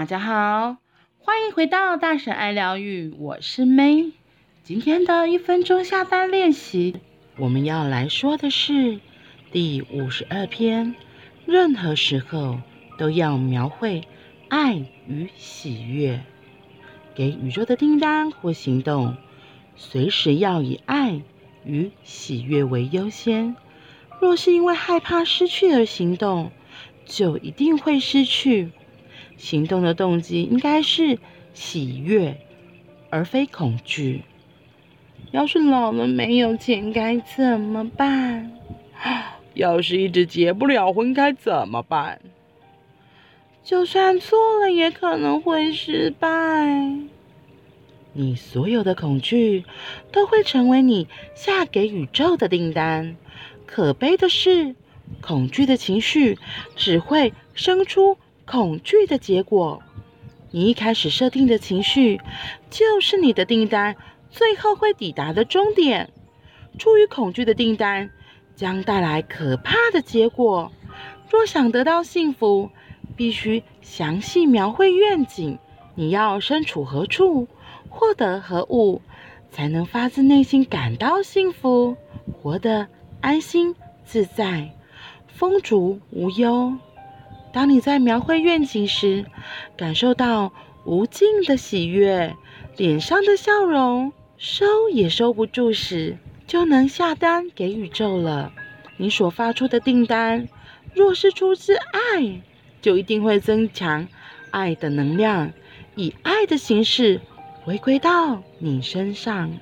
大家好，欢迎回到大婶爱疗愈，我是 May。今天的一分钟下单练习，我们要来说的是第五十二篇。任何时候都要描绘爱与喜悦，给宇宙的订单或行动，随时要以爱与喜悦为优先。若是因为害怕失去而行动，就一定会失去。行动的动机应该是喜悦，而非恐惧。要是老了没有钱该怎么办？要是一直结不了婚该怎么办？就算做了也可能会失败。你所有的恐惧都会成为你下给宇宙的订单。可悲的是，恐惧的情绪只会生出。恐惧的结果，你一开始设定的情绪，就是你的订单最后会抵达的终点。出于恐惧的订单，将带来可怕的结果。若想得到幸福，必须详细描绘愿景。你要身处何处，获得何物，才能发自内心感到幸福，活得安心自在，丰足无忧。当你在描绘愿景时，感受到无尽的喜悦，脸上的笑容收也收不住时，就能下单给宇宙了。你所发出的订单，若是出自爱，就一定会增强爱的能量，以爱的形式回归到你身上。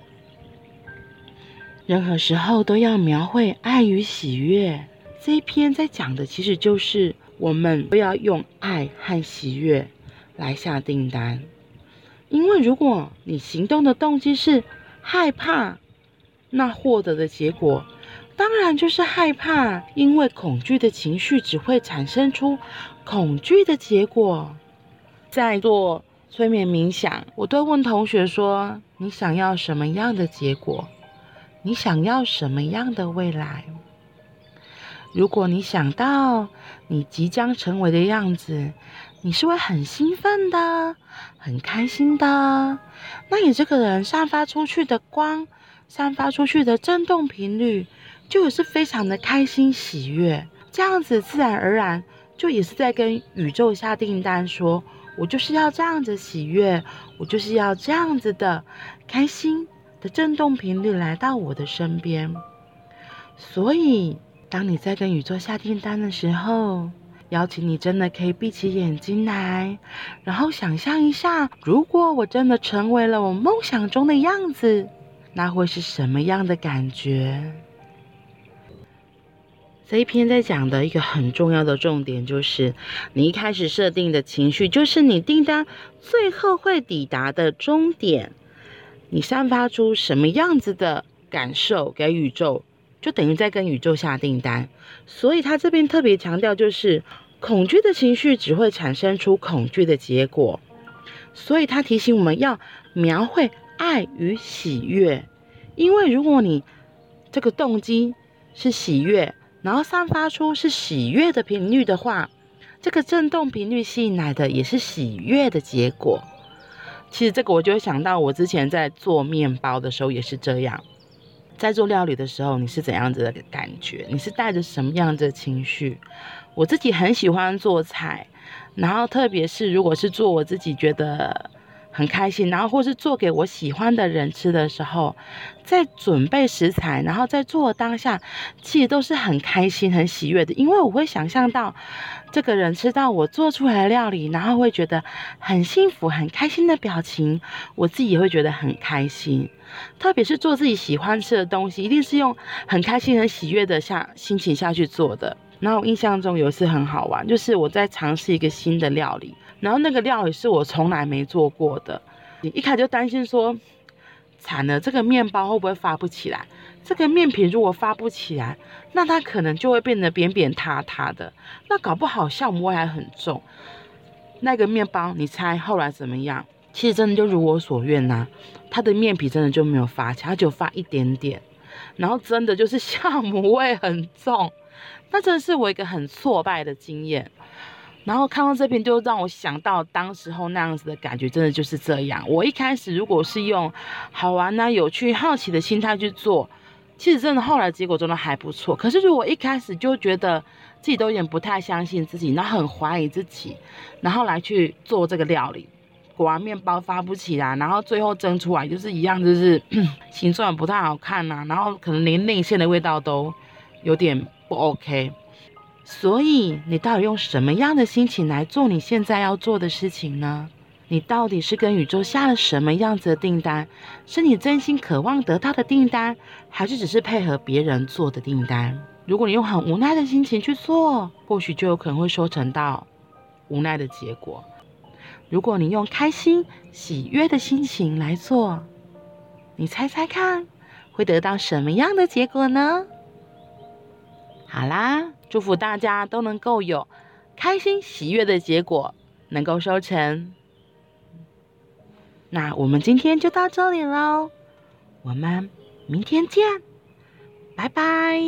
任何时候都要描绘爱与喜悦。这一篇在讲的其实就是。我们不要用爱和喜悦来下订单，因为如果你行动的动机是害怕，那获得的结果当然就是害怕，因为恐惧的情绪只会产生出恐惧的结果。在做催眠冥想，我都问同学说：“你想要什么样的结果？你想要什么样的未来？”如果你想到你即将成为的样子，你是会很兴奋的，很开心的。那你这个人散发出去的光，散发出去的振动频率，就也是非常的开心喜悦。这样子自然而然，就也是在跟宇宙下订单说，我就是要这样子喜悦，我就是要这样子的开心的振动频率来到我的身边。所以。当你在跟宇宙下订单的时候，邀请你真的可以闭起眼睛来，然后想象一下，如果我真的成为了我梦想中的样子，那会是什么样的感觉？这一篇在讲的一个很重要的重点，就是你一开始设定的情绪，就是你订单最后会抵达的终点。你散发出什么样子的感受给宇宙？就等于在跟宇宙下订单，所以他这边特别强调，就是恐惧的情绪只会产生出恐惧的结果，所以他提醒我们要描绘爱与喜悦，因为如果你这个动机是喜悦，然后散发出是喜悦的频率的话，这个振动频率吸引来的也是喜悦的结果。其实这个我就想到，我之前在做面包的时候也是这样。在做料理的时候，你是怎样子的感觉？你是带着什么样子的情绪？我自己很喜欢做菜，然后特别是如果是做我自己觉得很开心，然后或是做给我喜欢的人吃的时候，在准备食材，然后在做当下，其实都是很开心、很喜悦的，因为我会想象到这个人吃到我做出来的料理，然后会觉得很幸福、很开心的表情，我自己也会觉得很开心。特别是做自己喜欢吃的东西，一定是用很开心、很喜悦的下心情下去做的。然后我印象中有一次很好玩，就是我在尝试一个新的料理，然后那个料理是我从来没做过的。你一开始就担心说，惨了，这个面包会不会发不起来？这个面皮如果发不起来，那它可能就会变得扁扁塌塌的，那搞不好酵母味还很重。那个面包，你猜后来怎么样？其实真的就如我所愿呐、它的面皮真的就没有发起来，它就发一点点，然后真的就是 酵母味很重，那真的是我一个很挫败的经验。然后看到这边，就让我想到当时候那样子的感觉，真的就是这样。我一开始如果是用好玩啊、有趣、好奇的心态去做，其实真的后来结果真的还不错。可是如果一开始就觉得自己都有点不太相信自己，然后很怀疑自己，然后来去做这个料理，果然面包发不起来，然后最后蒸出来就是一样，就是 形状不太好看呐、然后可能连内馅的味道都有点不 OK。所以，你到底用什么样的心情来做你现在要做的事情呢？你到底是跟宇宙下了什么样子的订单？是你真心渴望得到的订单，还是只是配合别人做的订单？如果你用很无奈的心情去做，或许就有可能会收成到无奈的结果。如果你用开心、喜悦的心情来做，你猜猜看，会得到什么样的结果呢？好啦。祝福大家都能够有开心喜悦的结果，能够收成。那我们今天就到这里喽，我们明天见，拜拜。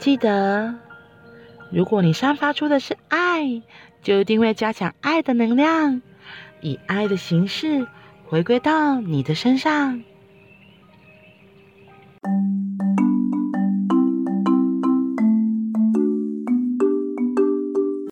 记得，如果你散发出的是爱，就一定会加强爱的能量，以爱的形式回归到你的身上。